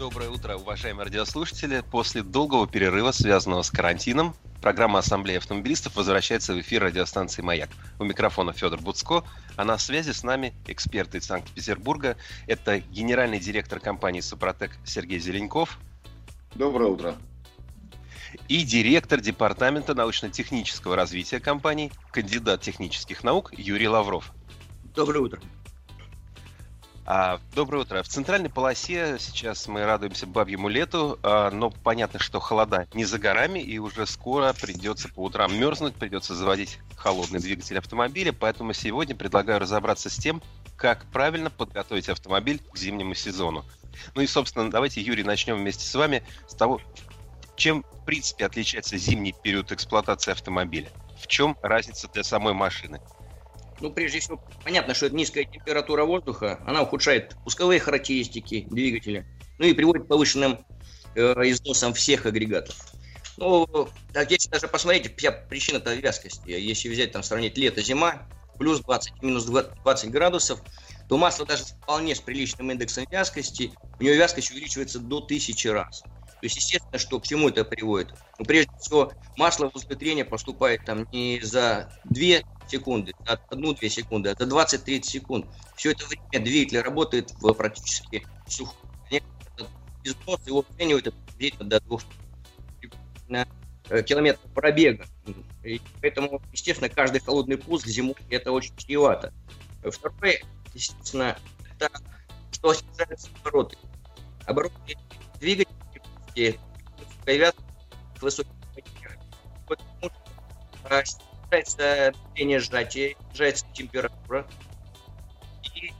Доброе утро, уважаемые радиослушатели. После долгого перерыва, связанного с карантином, программа Ассамблеи автомобилистов возвращается в эфир радиостанции «Маяк». У микрофона Федор Буцко, а на связи с нами эксперты из Санкт-Петербурга. Это генеральный директор компании «Супротек» Сергей Зеленков. Доброе утро. И директор департамента научно-технического развития компании, кандидат технических наук Юрий Лавров. Доброе утро. А, доброе утро. В центральной полосе сейчас мы радуемся бабьему лету, а, но понятно, что холода не за горами, и уже скоро придется по утрам мерзнуть, придется заводить холодный двигатель автомобиля, поэтому сегодня предлагаю разобраться с тем, как правильно подготовить автомобиль к зимнему сезону. Ну и, собственно, давайте, Юрий, начнем вместе с вами с того, чем, в принципе, отличается зимний период эксплуатации автомобиля. В чем разница для самой машины? Ну, прежде всего, понятно, что это низкая температура воздуха, она ухудшает пусковые характеристики двигателя, ну и приводит к повышенным э, износам всех агрегатов. Ну, так если даже посмотрите, вся причина-то вязкости. Если взять, там, сравнить лето-зима, плюс 20, минус 20 градусов, то масло даже вполне с приличным индексом вязкости, у него вязкость увеличивается до тысячи раз. То есть, естественно, что к чему это приводит? Ну, прежде всего, масло возле трения поступает там не за 2 секунды, 1-2 секунды, это 20-30 секунд. Все это время двигатель работает в практически сухом. Износ его оценивают приблизительно до 2 э, километров пробега. И поэтому, естественно, каждый холодный пуск зимой это очень чревато. Второе, естественно, это что снижаются обороты. Обороты двигателя появятся высокие потому что снижается давление сжатия, снижается температура. И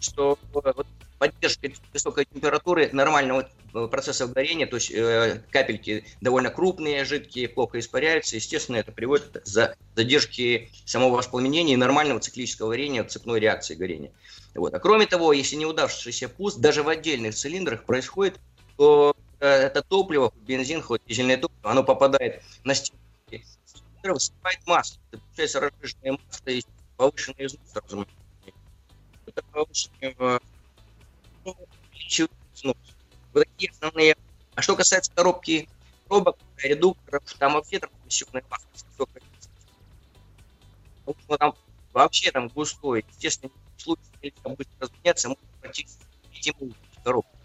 что вот, поддержка высокой температуры нормального процесса горения, то есть э, капельки довольно крупные, жидкие, плохо испаряются, естественно, это приводит к задержке самого воспламенения и нормального циклического горения, цепной реакции горения. Вот. А кроме того, если неудавшийся пуск, даже в отдельных цилиндрах происходит, то э, это топливо, бензин, хоть дизельное топливо, оно попадает на стенки высыпает масло. Это получается разжиженное масло и повышенный износ сразу. Это повышенное ну, увеличивает износ. Вот такие основные. А что касается коробки пробок, редукторов, там вообще там комиссионное масло высокое. Там вообще там густой. Естественно, в случае нельзя быстро разгоняться, можно практически этим коробку.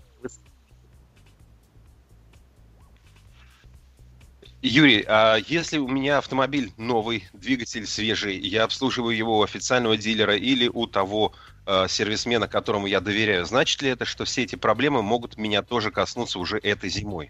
Юрий, а если у меня автомобиль новый, двигатель свежий, я обслуживаю его у официального дилера или у того э, сервисмена, которому я доверяю, значит ли это, что все эти проблемы могут меня тоже коснуться уже этой зимой?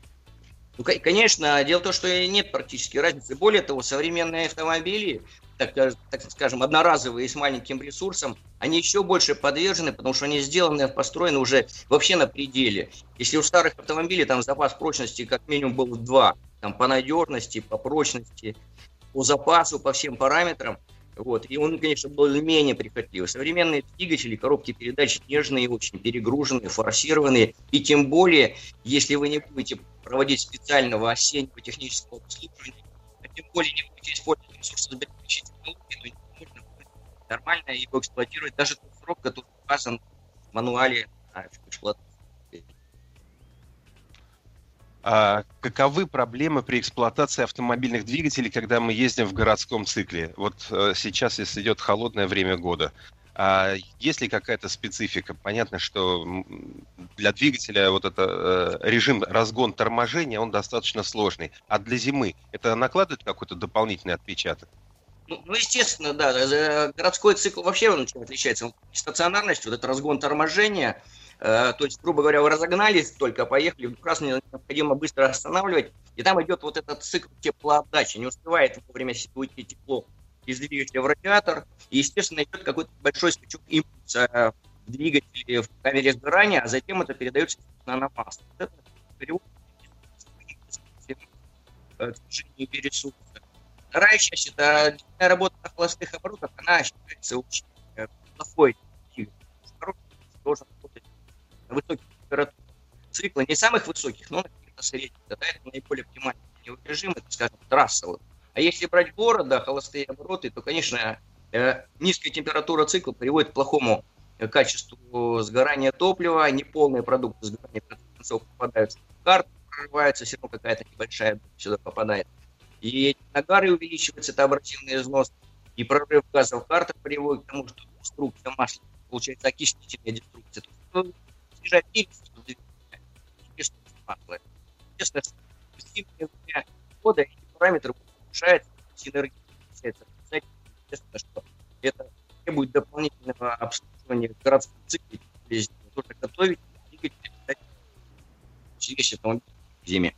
Ну, конечно, дело в том, что нет практически разницы. Более того, современные автомобили, так, так скажем, одноразовые с маленьким ресурсом, они еще больше подвержены, потому что они сделаны, построены уже вообще на пределе. Если у старых автомобилей там запас прочности как минимум был в 2, там, по надежности, по прочности, по запасу, по всем параметрам. Вот. И он, конечно, был менее прихотливый. Современные двигатели, коробки передач нежные, очень перегруженные, форсированные. И тем более, если вы не будете проводить специального осеннего технического обслуживания, а тем более не будете использовать ресурсосберегающие технологии, то можно нормально его эксплуатировать даже тот срок, который указан в мануале эксплуатации. А каковы проблемы при эксплуатации автомобильных двигателей, когда мы ездим в городском цикле? Вот э, сейчас, если идет холодное время года, а есть ли какая-то специфика? Понятно, что для двигателя вот это э, режим разгон торможения, он достаточно сложный. А для зимы это накладывает какой-то дополнительный отпечаток? Ну, ну, естественно, да. Городской цикл вообще он отличается. Стационарность, вот этот разгон торможения – Э, то есть, грубо говоря, вы разогнались только, поехали, раз необходимо быстро останавливать, и там идет вот этот цикл теплоотдачи, не успевает вовремя уйти тепло из двигателя в радиатор, и, естественно, идет какой-то большой скачок импульса в двигателе в камере сгорания, а затем это передается на масло. Вот это перевод и ресурса. Вторая часть – это работа на холостых оборотах, она считается очень плохой. Должен работать на высоких температурах цикла, не самых высоких, но каких-то средних. Тогда это наиболее оптимальный режим, это, скажем, трасса. Вот. А если брать города, холостые обороты, то, конечно, э, низкая температура цикла приводит к плохому качеству сгорания топлива, неполные продукты сгорания концов попадают в карту, прорывается, все равно какая-то небольшая сюда попадает. И нагары увеличивается, это абразивный износ, и прорыв газов в картах приводит к тому, что деструкция масла, получается окислительная деструкция. То ресурс масла. Естественно, в зимнее время года эти параметры улучшается синергия. Естественно, что это требует дополнительного обслуживания в городском цикле. Нужно готовить, двигать, автомобиль в зиме.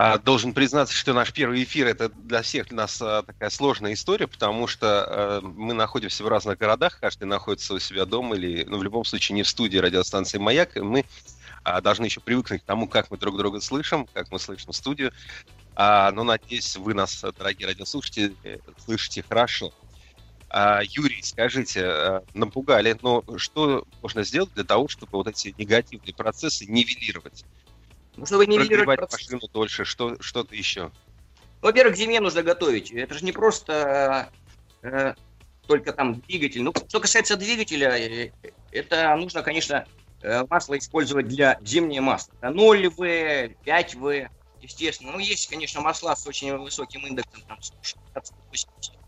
А, должен признаться, что наш первый эфир это для всех для нас а, такая сложная история, потому что а, мы находимся в разных городах, каждый находится у себя дома или, ну, в любом случае, не в студии радиостанции «Маяк». Мы должны еще привыкнуть к тому, как мы друг друга слышим, как мы слышим студию. Но надеюсь, вы нас, дорогие радиослушатели, слышите хорошо. Юрий, скажите, напугали, но что можно сделать для того, чтобы вот эти негативные процессы нивелировать? Ну, чтобы нивелировать процесс... машину дольше, что, что-то еще? Во-первых, к зиме нужно готовить. Это же не просто э, только там двигатель. Ну, что касается двигателя, э, это нужно, конечно, э, масло использовать для зимнего масла. 0В, 5В, естественно. Ну, есть, конечно, масла с очень высоким индексом, там, 160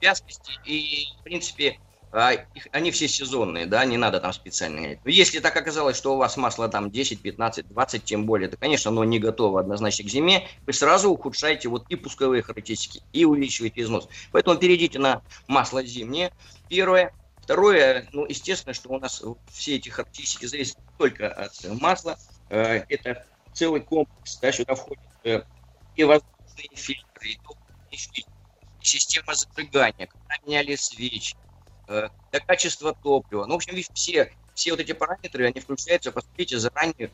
вязкости, и, в принципе, они все сезонные, да, не надо там специально. Если так оказалось, что у вас масло там 10, 15, 20, тем более, то, конечно, оно не готово однозначно к зиме, вы сразу ухудшаете вот и пусковые характеристики, и увеличиваете износ. Поэтому перейдите на масло зимнее, первое. Второе, ну, естественно, что у нас все эти характеристики зависят только от масла. Э, это целый комплекс, да, сюда входит э, и воздушные фильтры, и система зажигания, когда меняли свечи, до качества топлива. Ну, в общем, все, все вот эти параметры, они включаются, посмотрите, заранее,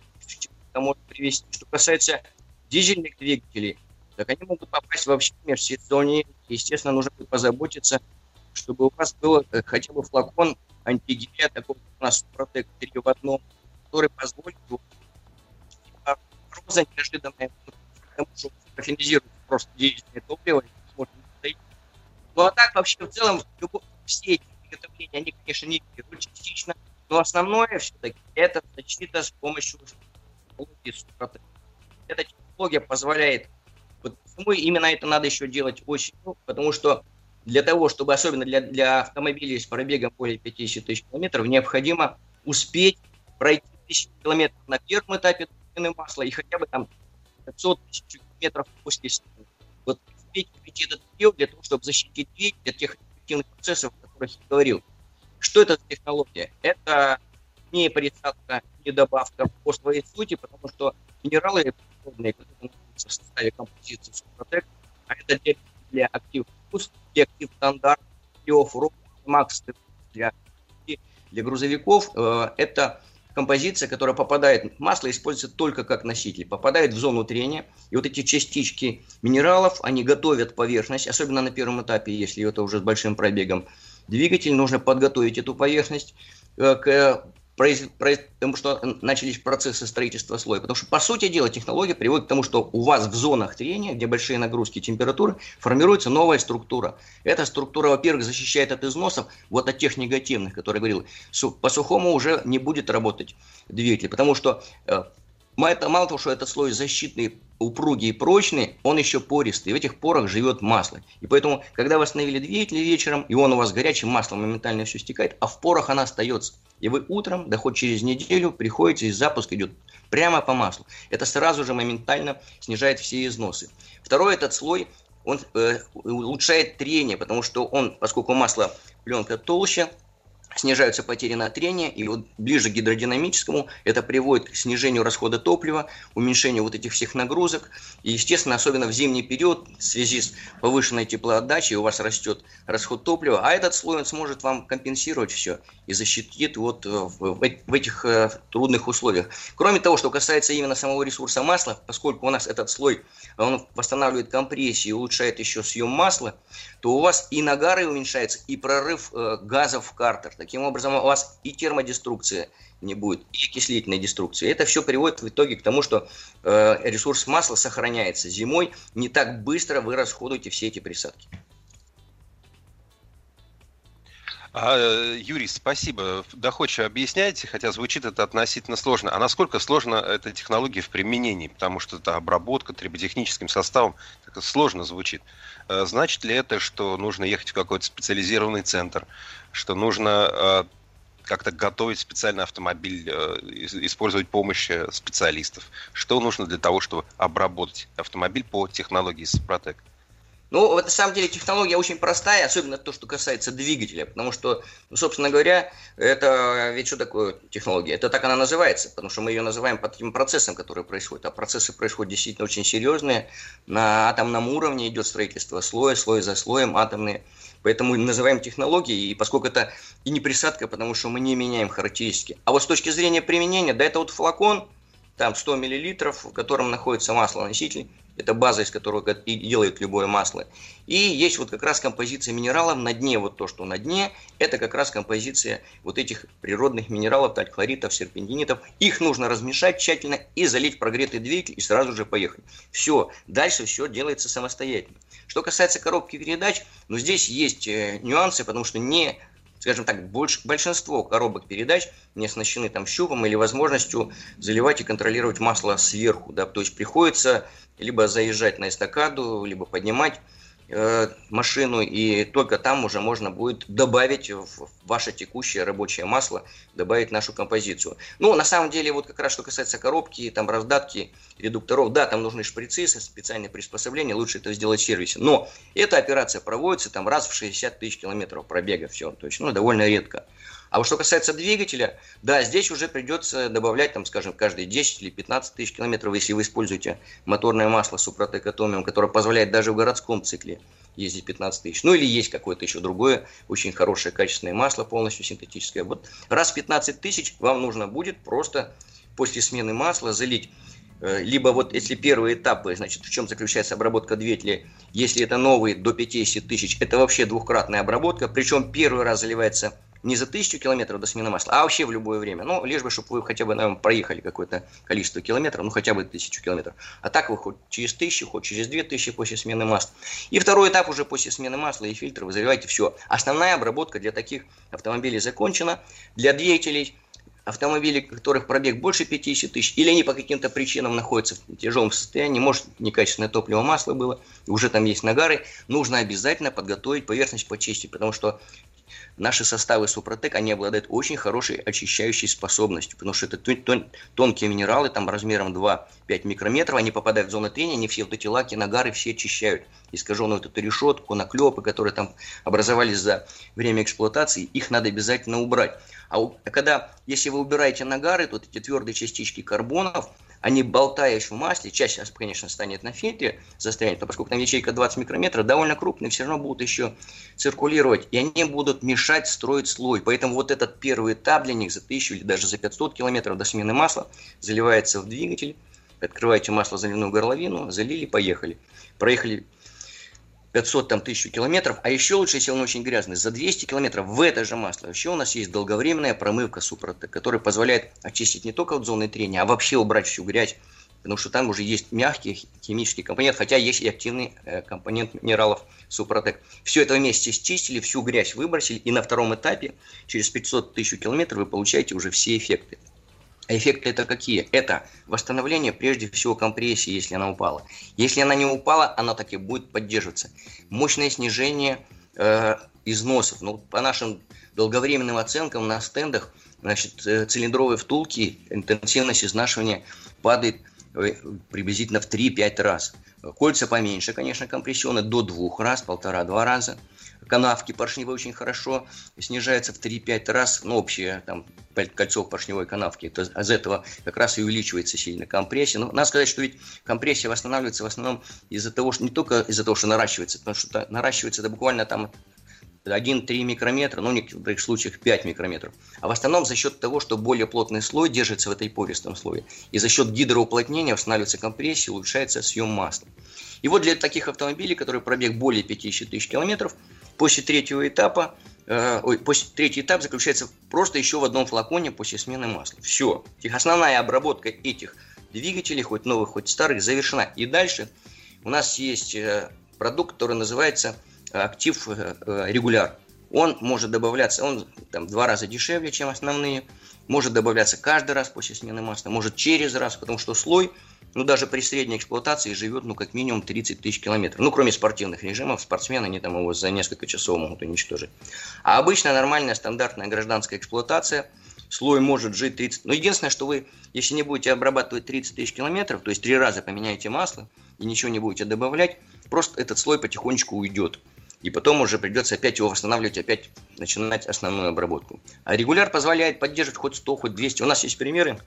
это может привести. Что касается дизельных двигателей, так они могут попасть вообще в межсезонье. Естественно, нужно будет позаботиться, чтобы у вас был э, хотя бы флакон антигея, такой у нас Супротек 3 в одном, который позволит роза неожиданная, потому что профинизирует просто дизельное топливо, Ну а так вообще в целом все эти приготовления, они, конечно, не берут частично, но основное все-таки это защита с помощью технологии супротек. Эта технология позволяет, вот почему именно это надо еще делать осенью, потому что для того, чтобы, особенно для, для автомобилей с пробегом более 50 тысяч километров, необходимо успеть пройти тысячу километров на первом этапе замены масла и хотя бы там 500 тысяч километров после смены. Вот успеть прийти этот период для того, чтобы защитить двигатель от тех эффективных процессов, о которых я говорил. Что это за технология? Это не присадка, не добавка по своей сути, потому что минералы которые находятся в составе композиции Супротек, а это для, для актив плюс, для актив стандарт, для оффроуд, макс для, для грузовиков, э, это композиция, которая попадает, масло используется только как носитель, попадает в зону трения, и вот эти частички минералов, они готовят поверхность, особенно на первом этапе, если это уже с большим пробегом. Двигатель, нужно подготовить эту поверхность потому что начались процессы строительства слоя. Потому что, по сути дела, технология приводит к тому, что у вас в зонах трения, где большие нагрузки температуры, формируется новая структура. Эта структура, во-первых, защищает от износов, вот от тех негативных, которые я говорил. По сухому уже не будет работать двигатель, потому что э, Мало того, что этот слой защитный, упругий и прочный, он еще пористый. В этих порах живет масло. И поэтому, когда вы остановили двигатель вечером, и он у вас горячим маслом моментально все стекает, а в порах она остается. И вы утром, да хоть через неделю, приходите, и запуск идет прямо по маслу. Это сразу же моментально снижает все износы. Второй этот слой, он э, улучшает трение, потому что он, поскольку масло пленка толще, снижаются потери на трение, и вот ближе к гидродинамическому это приводит к снижению расхода топлива, уменьшению вот этих всех нагрузок. И, естественно, особенно в зимний период, в связи с повышенной теплоотдачей, у вас растет расход топлива, а этот слой он сможет вам компенсировать все и защитит вот в, в этих э, трудных условиях. Кроме того, что касается именно самого ресурса масла, поскольку у нас этот слой он восстанавливает компрессию и улучшает еще съем масла, то у вас и нагары уменьшается, и прорыв э, газов в картер. Таким образом, у вас и термодеструкция не будет, и окислительной деструкции. Это все приводит в итоге к тому, что э, ресурс масла сохраняется зимой, не так быстро вы расходуете все эти присадки. А, Юрий, спасибо. Доходчиво объясняете, хотя звучит это относительно сложно. А насколько сложна эта технология в применении? Потому что это обработка триботехническим составом так сложно звучит. Э, значит ли это, что нужно ехать в какой-то специализированный центр, что нужно э, как-то готовить специальный автомобиль, э, использовать помощь специалистов? Что нужно для того, чтобы обработать автомобиль по технологии Сопротек? Ну, на самом деле технология очень простая, особенно то, что касается двигателя, потому что, ну, собственно говоря, это ведь что такое технология? Это так она называется, потому что мы ее называем под тем процессом, который происходит. А процессы происходят действительно очень серьезные. На атомном уровне идет строительство слоя, слой за слоем, атомные. Поэтому называем технологией, и поскольку это и не присадка, потому что мы не меняем характеристики. А вот с точки зрения применения, да, это вот флакон, там 100 мл, в котором находится маслоноситель, это база, из которого и делает любое масло. И есть вот как раз композиция минералов на дне, вот то, что на дне, это как раз композиция вот этих природных минералов, таль-хлоритов, серпентинитов. Их нужно размешать тщательно и залить в прогретый двигатель и сразу же поехать. Все, дальше все делается самостоятельно. Что касается коробки передач, ну здесь есть э, нюансы, потому что не скажем так, больш, большинство коробок передач не оснащены там щупом или возможностью заливать и контролировать масло сверху, да, то есть приходится либо заезжать на эстакаду, либо поднимать машину, и только там уже можно будет добавить в ваше текущее рабочее масло, добавить нашу композицию. Ну, на самом деле, вот как раз что касается коробки, там раздатки, редукторов, да, там нужны шприцы, специальные приспособления, лучше это сделать в сервисе. Но эта операция проводится там раз в 60 тысяч километров пробега, все, то есть, ну, довольно редко. А вот что касается двигателя, да, здесь уже придется добавлять, там, скажем, каждые 10 или 15 тысяч километров, если вы используете моторное масло Супротек Атомиум, которое позволяет даже в городском цикле ездить 15 тысяч. Ну или есть какое-то еще другое, очень хорошее качественное масло, полностью синтетическое. Вот раз в 15 тысяч вам нужно будет просто после смены масла залить э, либо вот если первые этапы, значит, в чем заключается обработка двигателя, если это новые до 50 тысяч, это вообще двухкратная обработка, причем первый раз заливается не за тысячу километров до смены масла, а вообще в любое время. Ну, лишь бы, чтобы вы хотя бы, наверное, проехали какое-то количество километров, ну, хотя бы тысячу километров. А так вы хоть через тысячу, хоть через две тысячи после смены масла. И второй этап уже после смены масла и фильтра вы заливаете все. Основная обработка для таких автомобилей закончена. Для двигателей автомобилей, которых пробег больше 50 тысяч, или они по каким-то причинам находятся в тяжелом состоянии, может некачественное топливо, масло было, уже там есть нагары, нужно обязательно подготовить поверхность почистить, потому что наши составы Супротек, они обладают очень хорошей очищающей способностью, потому что это тон, тонкие минералы, там размером 2-5 микрометров, они попадают в зону трения, они все вот эти лаки, нагары все очищают. Искаженную вот эту решетку, наклепы, которые там образовались за время эксплуатации, их надо обязательно убрать. А когда, если вы убираете нагары, то вот эти твердые частички карбонов – они, болтаясь в масле, чаще, конечно, станет на фильтре, застрянет, но поскольку там ячейка 20 микрометров, довольно крупные, все равно будут еще циркулировать, и они будут мешать строить слой. Поэтому вот этот первый этап для них за 1000 или даже за 500 километров до смены масла заливается в двигатель, открываете масло заливную горловину, залили, поехали. Проехали 500 там, тысяч километров, а еще лучше, если он очень грязный, за 200 километров в это же масло. Еще у нас есть долговременная промывка Супротек, которая позволяет очистить не только от зоны трения, а вообще убрать всю грязь, потому что там уже есть мягкий химический компонент, хотя есть и активный э, компонент минералов Супротек. Все это вместе счистили, всю грязь выбросили, и на втором этапе, через 500 тысяч километров, вы получаете уже все эффекты. А эффекты это какие? Это восстановление прежде всего компрессии, если она упала. Если она не упала, она так и будет поддерживаться. Мощное снижение э, износов. Ну, по нашим долговременным оценкам на стендах, значит, э, цилиндровые втулки, интенсивность изнашивания падает приблизительно в 3-5 раз. Кольца поменьше, конечно, компрессионные, до двух раз, полтора-два раза. Канавки поршневые очень хорошо снижаются в 3-5 раз, ну, общее там, кольцо поршневой канавки. То из этого как раз и увеличивается сильно компрессия. Но надо сказать, что ведь компрессия восстанавливается в основном из-за того, что не только из-за того, что наращивается, потому что наращивается это буквально там 1-3 микрометра, ну, в некоторых случаях 5 микрометров. А в основном за счет того, что более плотный слой держится в этой пористом слое. И за счет гидроуплотнения восстанавливается компрессия, улучшается съем масла. И вот для таких автомобилей, которые пробег более 50 тысяч километров, после третьего этапа, э, ой, после, третий этап заключается просто еще в одном флаконе после смены масла. Все. Основная обработка этих двигателей, хоть новых, хоть старых, завершена. И дальше у нас есть э, продукт, который называется актив э, э, регуляр. Он может добавляться, он там два раза дешевле, чем основные, может добавляться каждый раз после смены масла, может через раз, потому что слой, ну даже при средней эксплуатации живет, ну как минимум 30 тысяч километров. Ну кроме спортивных режимов, спортсмены они там его за несколько часов могут уничтожить. А обычная нормальная стандартная гражданская эксплуатация, слой может жить 30... Но единственное, что вы, если не будете обрабатывать 30 тысяч километров, то есть три раза поменяете масло и ничего не будете добавлять, просто этот слой потихонечку уйдет и потом уже придется опять его восстанавливать, опять начинать основную обработку. А регуляр позволяет поддерживать хоть 100, хоть 200. У нас есть примеры,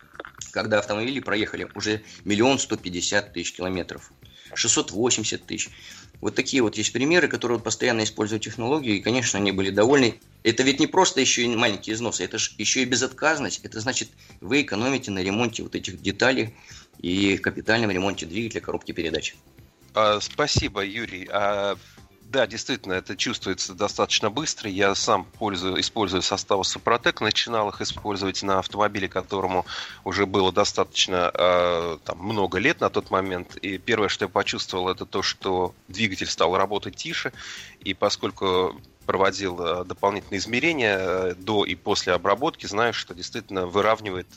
когда автомобили проехали уже миллион сто пятьдесят тысяч километров, 680 тысяч. Вот такие вот есть примеры, которые вот постоянно используют технологию, и, конечно, они были довольны. Это ведь не просто еще и маленькие износы, это же еще и безотказность. Это значит, вы экономите на ремонте вот этих деталей и капитальном ремонте двигателя коробки передач. А, спасибо, Юрий. А да, действительно, это чувствуется достаточно быстро. Я сам пользую, использую составы Супротек, начинал их использовать на автомобиле, которому уже было достаточно э, там, много лет на тот момент. И первое, что я почувствовал, это то, что двигатель стал работать тише. И поскольку проводил э, дополнительные измерения э, до и после обработки, знаю, что действительно выравнивает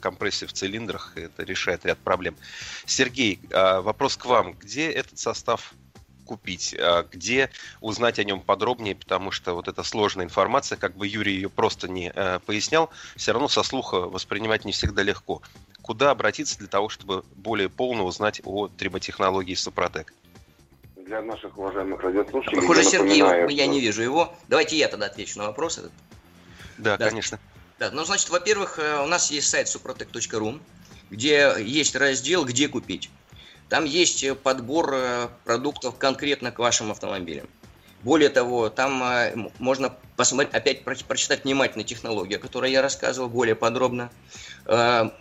компрессию в цилиндрах, и это решает ряд проблем. Сергей, вопрос к вам. Где этот состав купить, а где узнать о нем подробнее, потому что вот эта сложная информация, как бы Юрий ее просто не э, пояснял, все равно со слуха воспринимать не всегда легко. Куда обратиться для того, чтобы более полно узнать о триботехнологии Супротек? Для наших уважаемых радиослушателей... Похоже, Сергей, напоминаю, я не вижу его. Давайте я тогда отвечу на вопрос этот. Да, да. конечно. Да, ну, значит, во-первых, э, у нас есть сайт suprotec.ru, где есть раздел «Где купить». Там есть э, подбор э, продуктов конкретно к вашим автомобилям. Более того, там э, можно посмотреть, опять прочитать внимательно технологию, о которой я рассказывал более подробно.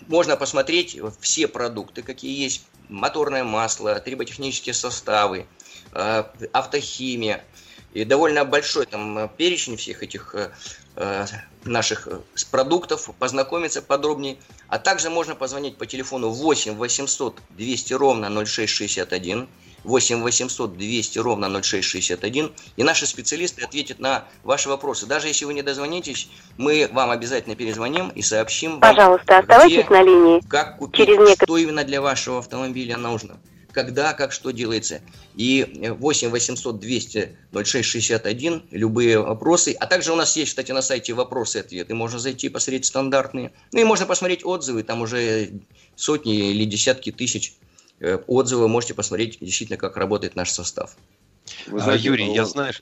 Можно посмотреть все продукты, какие есть. Моторное масло, триботехнические составы, автохимия. И довольно большой там перечень всех этих наших э, продуктов, познакомиться подробнее. А также можно позвонить по телефону 8 800 200 ровно 0661, 8 800 200 ровно 0661, и наши специалисты ответят на ваши вопросы. Даже если вы не дозвонитесь, мы вам обязательно перезвоним и сообщим Пожалуйста, вам, оставайтесь где, на линии. Как купить, Через некотор... что именно для вашего автомобиля нужно когда, как, что делается. И 8 800 200 06 61, любые вопросы. А также у нас есть, кстати, на сайте вопросы и ответы. Можно зайти, посмотреть стандартные. Ну и можно посмотреть отзывы, там уже сотни или десятки тысяч э, отзывов. Можете посмотреть действительно, как работает наш состав. Вы знаете, а, Юрий, я знаю...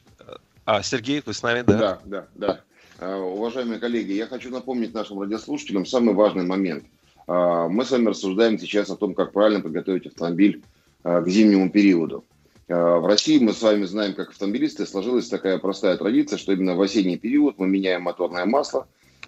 А, Сергей, вы с нами, да? Да, да, да. Уважаемые коллеги, я хочу напомнить нашим радиослушателям самый важный момент. Мы с вами рассуждаем сейчас о том, как правильно подготовить автомобиль Э, к зимнему периоду. Э, в России мы с вами знаем, как автомобилисты, сложилась такая простая традиция, что именно в осенний период мы меняем моторное масло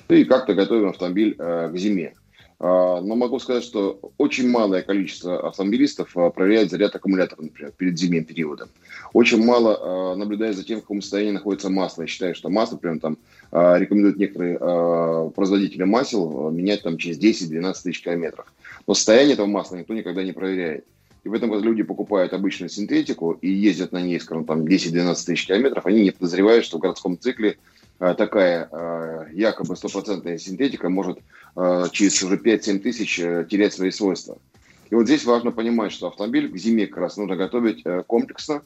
и как-то готовим автомобиль э, к зиме. Но могу сказать, что очень малое количество автомобилистов проверяет заряд аккумулятора, например, перед зимним периодом. Очень мало наблюдает за тем, в каком состоянии находится масло. Я считаю, что масло, например, там рекомендуют некоторые производители масел менять там через 10-12 тысяч километров. Но состояние этого масла никто никогда не проверяет. И в этом люди покупают обычную синтетику и ездят на ней, скажем, там 10-12 тысяч километров, они не подозревают, что в городском цикле а, такая а, якобы стопроцентная синтетика может а, через уже 5-7 тысяч э, терять свои свойства. И вот здесь важно понимать, что автомобиль к зиме как раз нужно готовить э, комплексно.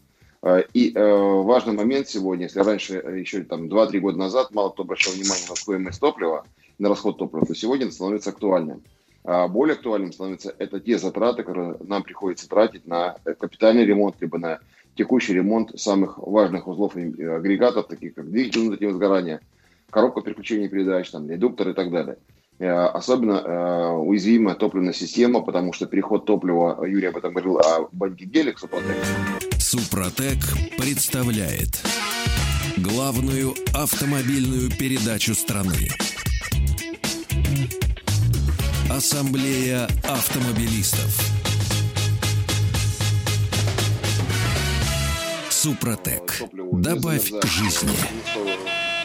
И важный момент сегодня, если раньше, э, еще там 2-3 года назад, мало кто обращал внимание на стоимость топлива, на расход топлива, то сегодня это становится актуальным. А более актуальным становится это те затраты, которые нам приходится тратить на капитальный ремонт, либо на текущий ремонт самых важных узлов и агрегатов, таких как двигатель внутреннего сгорания, коробка переключения передач, там, редуктор и так далее. Э, особенно э, уязвимая топливная система, потому что переход топлива, Юрий об этом говорил, о банке гелик Супротек. Супротек представляет главную автомобильную передачу страны. Ассамблея автомобилистов. Супротек. Добавь жизни.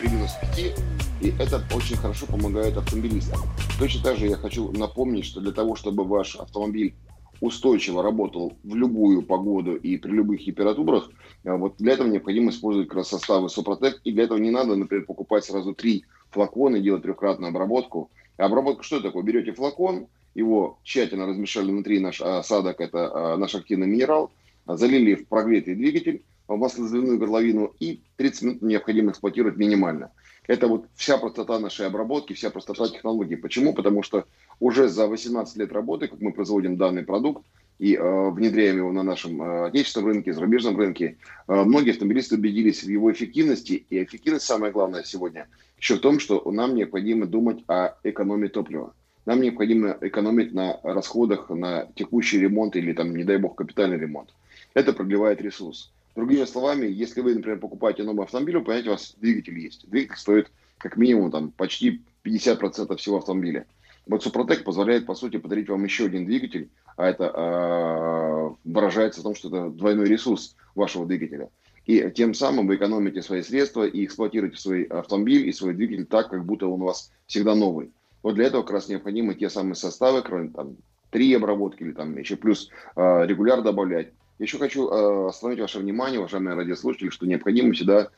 При минус 5 и это очень хорошо помогает автомобилистам. Точно так же я хочу напомнить, что для того, чтобы ваш автомобиль устойчиво работал в любую погоду и при любых температурах, э, вот для этого необходимо использовать как раз составы Супротек. И для этого не надо, например, покупать сразу три флакона и делать трехкратную обработку. Обработка что такое? Берете флакон, его тщательно размешали внутри наш осадок, это э, наш активный минерал, залили в прогретый двигатель, в маслозаливную горловину и 30 минут необходимо эксплуатировать минимально. Это вот вся простота нашей обработки, вся простота технологии. Почему? Потому что уже за 18 лет работы, как мы производим данный продукт и э, внедряем его на нашем э, отечественном рынке, зарубежном рынке, э, многие автомобилисты убедились в его эффективности. И эффективность, самое главное сегодня, еще в том, что нам необходимо думать о экономии топлива. Нам необходимо экономить на расходах на текущий ремонт или, там, не дай бог, капитальный ремонт. Это продлевает ресурс. Другими словами, если вы, например, покупаете новый автомобиль, вы понимаете, у вас двигатель есть. Двигатель стоит как минимум там, почти 50% всего автомобиля. Вот Супротек позволяет, по сути, подарить вам еще один двигатель, а это э, выражается в том, что это двойной ресурс вашего двигателя. И тем самым вы экономите свои средства и эксплуатируете свой автомобиль и свой двигатель так, как будто он у вас всегда новый. Вот для этого как раз необходимы те самые составы, кроме там три обработки или там еще плюс э, регуляр добавлять. Еще хочу э, остановить ваше внимание, уважаемые радиослушатели, что необходимо всегда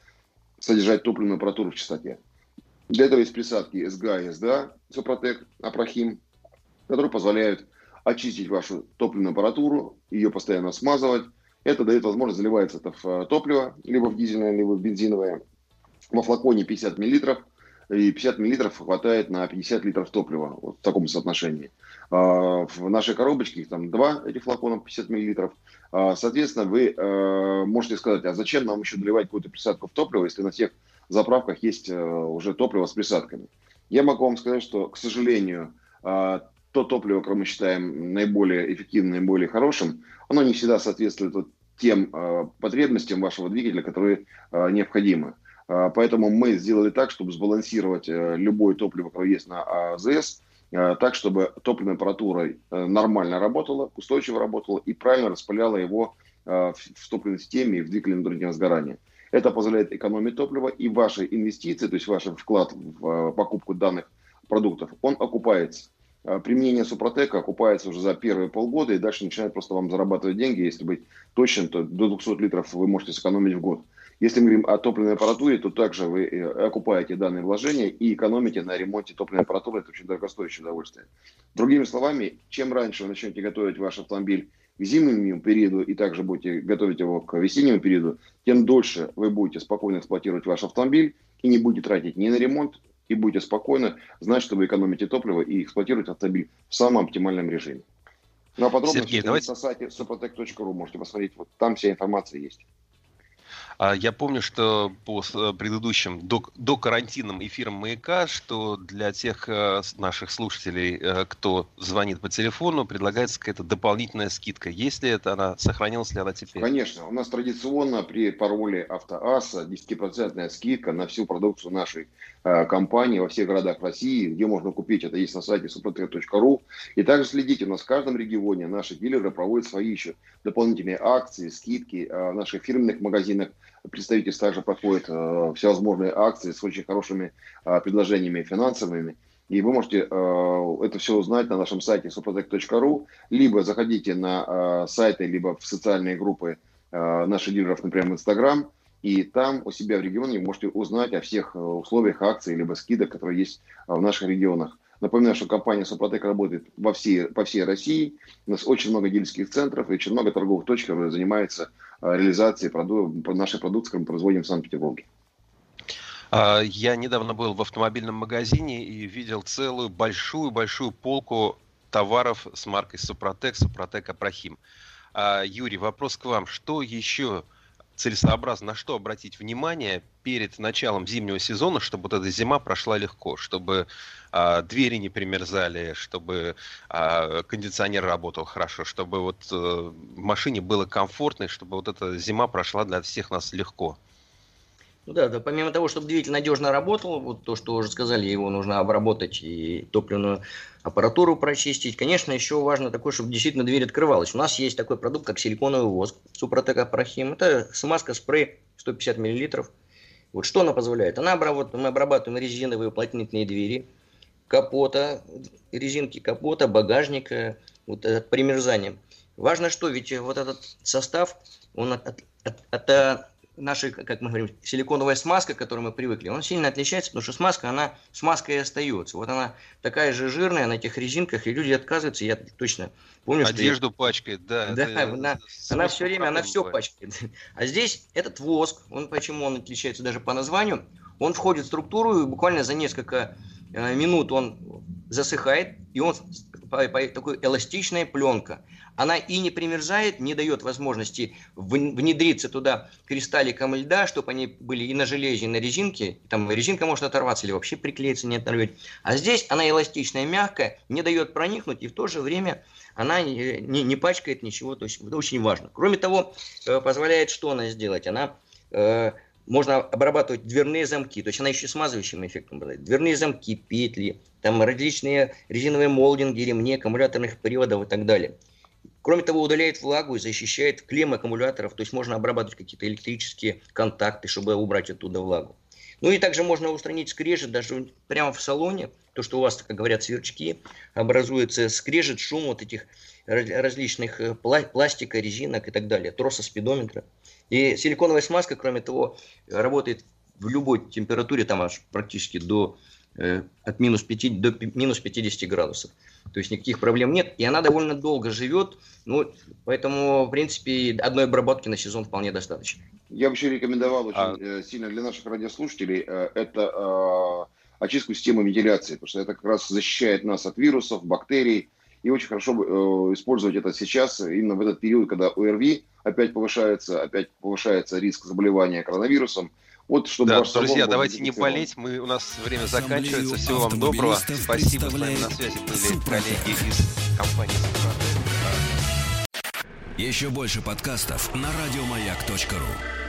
содержать топливную аппаратуру в чистоте. Для этого есть присадки СГА и СДА, Сопротек, Апрахим, которые позволяют очистить вашу топливную аппаратуру, ее постоянно смазывать. Это дает возможность заливать это в э, топливо, либо в дизельное, либо в бензиновое. Во флаконе 50 миллилитров – и 50 миллилитров хватает на 50 литров топлива вот в таком соотношении. А, в нашей коробочке их там два этих флакона 50 миллилитров. А, соответственно, вы э, можете сказать, а зачем нам еще доливать какую-то присадку в топливо, если на всех заправках есть э, уже топливо с присадками. Я могу вам сказать, что, к сожалению, а, то топливо, которое мы считаем наиболее эффективным, наиболее хорошим, оно не всегда соответствует тем потребностям вашего двигателя, которые необходимы. Поэтому мы сделали так, чтобы сбалансировать э, любое топливо, которое есть на АЗС, э, так, чтобы топливная аппаратура э, нормально работала, устойчиво работала и правильно распыляла его в топливной системе и в двигателе внутреннего сгорания. Это позволяет экономить топливо и ваши инвестиции, то есть ваш вклад в покупку данных продуктов, он окупается. Применение Супротека окупается уже за первые полгода и дальше начинает просто вам зарабатывать деньги. Если быть точным, то до 200 литров вы можете сэкономить в год. Если мы говорим о топливной аппаратуре, то также вы э, окупаете данные вложения и экономите на ремонте топливной аппаратуры. Это очень дорогостоящее удовольствие. Другими словами, чем раньше вы начнете готовить ваш автомобиль к зимнему периоду и также будете готовить его к весеннему периоду, тем дольше вы будете спокойно эксплуатировать ваш автомобиль и не будете тратить ни на ремонт, и будете спокойно знать, что вы экономите топливо и эксплуатируете автомобиль в самом оптимальном режиме. Ну а подробности Сергей, давайте... на сайте suprotec.ru можете посмотреть. Вот там вся информация есть. А я помню, что по э, предыдущим до, карантинным эфирам «Маяка», что для тех э, наших слушателей, э, кто звонит по телефону, предлагается какая-то дополнительная скидка. Есть ли это она, сохранилась ли она теперь? Конечно. У нас традиционно при пароле «Автоаса» 10% скидка на всю продукцию нашей компании во всех городах России, где можно купить, это есть на сайте suprotec.ru. И также следите, у нас в каждом регионе наши дилеры проводят свои еще дополнительные акции, скидки в наших фирменных магазинах – представительств также проходят э, всевозможные акции с очень хорошими э, предложениями финансовыми. И вы можете э, это все узнать на нашем сайте suprotec.ru, либо заходите на э, сайты, либо в социальные группы э, наших дилеров, например, в Инстаграм, и там у себя в регионе можете узнать о всех э, условиях акций, либо скидок, которые есть э, в наших регионах. Напоминаю, что компания Супротек работает во всей, по всей России. У нас очень много дилерских центров и очень много торговых точек, которые занимаются реализации проду нашей продукции, которую мы производим в Санкт-Петербурге. А, я недавно был в автомобильном магазине и видел целую большую-большую полку товаров с маркой Супротек, Супротек Апрахим. А, Юрий, вопрос к вам. Что еще целесообразно, на что обратить внимание перед началом зимнего сезона, чтобы вот эта зима прошла легко, чтобы а, двери не примерзали, чтобы а, кондиционер работал хорошо, чтобы вот а, в машине было комфортно, и чтобы вот эта зима прошла для всех нас легко. Ну да, да, помимо того, чтобы двигатель надежно работал, вот то, что уже сказали, его нужно обработать и топливную аппаратуру прочистить. Конечно, еще важно такое, чтобы действительно дверь открывалась. У нас есть такой продукт, как силиконовый воск, Супротек Апрахим. Это смазка спрей 150 мл. Вот что она позволяет? Она обрабатывает, мы обрабатываем резиновые уплотнительные двери, капота, резинки капота, багажника, вот от примерзания. Важно что, ведь вот этот состав, он от, от, от, от наша, как мы говорим, силиконовая смазка, к которой мы привыкли, он сильно отличается, потому что смазка, она смазка и остается. Вот она такая же жирная на этих резинках, и люди отказываются, я точно помню, Одежду что... пачкает, да. Да, она, она все время, она все пачкает. А здесь этот воск, он почему он отличается даже по названию, он входит в структуру, и буквально за несколько э, минут он засыхает, и он такой эластичная пленка она и не примерзает, не дает возможности внедриться туда кристалликом льда, чтобы они были и на железе, и на резинке. Там резинка может оторваться или вообще приклеиться, не оторвет. А здесь она эластичная, мягкая, не дает проникнуть, и в то же время она не, не, не пачкает ничего. То есть это очень важно. Кроме того, э, позволяет что она сделать? Она э, можно обрабатывать дверные замки, то есть она еще смазывающим эффектом обладает. Дверные замки, петли, там различные резиновые молдинги, ремни, аккумуляторных приводов и так далее. Кроме того, удаляет влагу и защищает клеммы аккумуляторов, то есть можно обрабатывать какие-то электрические контакты, чтобы убрать оттуда влагу. Ну и также можно устранить скрежет даже прямо в салоне, то, что у вас, как говорят, сверчки, образуется скрежет, шум вот этих различных э, пластика, резинок и так далее, троса спидометра. И силиконовая смазка, кроме того, работает в любой температуре, там аж практически до от минус 5 до минус 50 градусов. То есть никаких проблем нет. И она довольно долго живет. Ну, поэтому, в принципе, одной обработки на сезон вполне достаточно. Я бы еще рекомендовал очень а... Э, сильно для наших радиослушателей э, это очистку системы вентиляции, потому что это как раз защищает нас от вирусов, бактерий. И очень хорошо использовать это сейчас, именно в этот период, когда ОРВИ опять повышается, опять повышается риск заболевания коронавирусом. Вот, чтобы да, друзья, давайте не болеть. Мы, у нас время заканчивается. Всего вам доброго. Спасибо. С вами на связи были коллеги из компании Еще больше подкастов на радиомаяк.ру